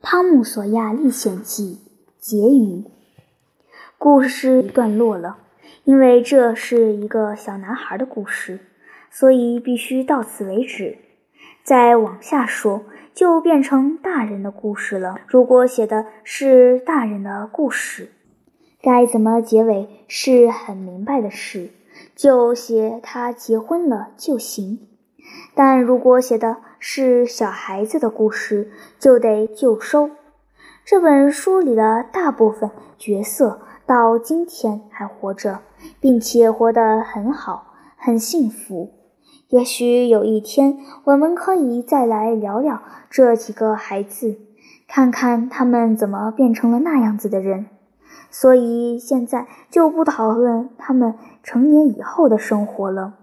《汤姆·索亚历险记》结语。故事段落了，因为这是一个小男孩的故事，所以必须到此为止。再往下说，就变成大人的故事了。如果写的是大人的故事，该怎么结尾是很明白的事，就写他结婚了就行。但如果写的是小孩子的故事，就得就收。这本书里的大部分角色到今天还活着，并且活得很好，很幸福。也许有一天，我们可以再来聊聊这几个孩子，看看他们怎么变成了那样子的人。所以现在就不讨论他们成年以后的生活了。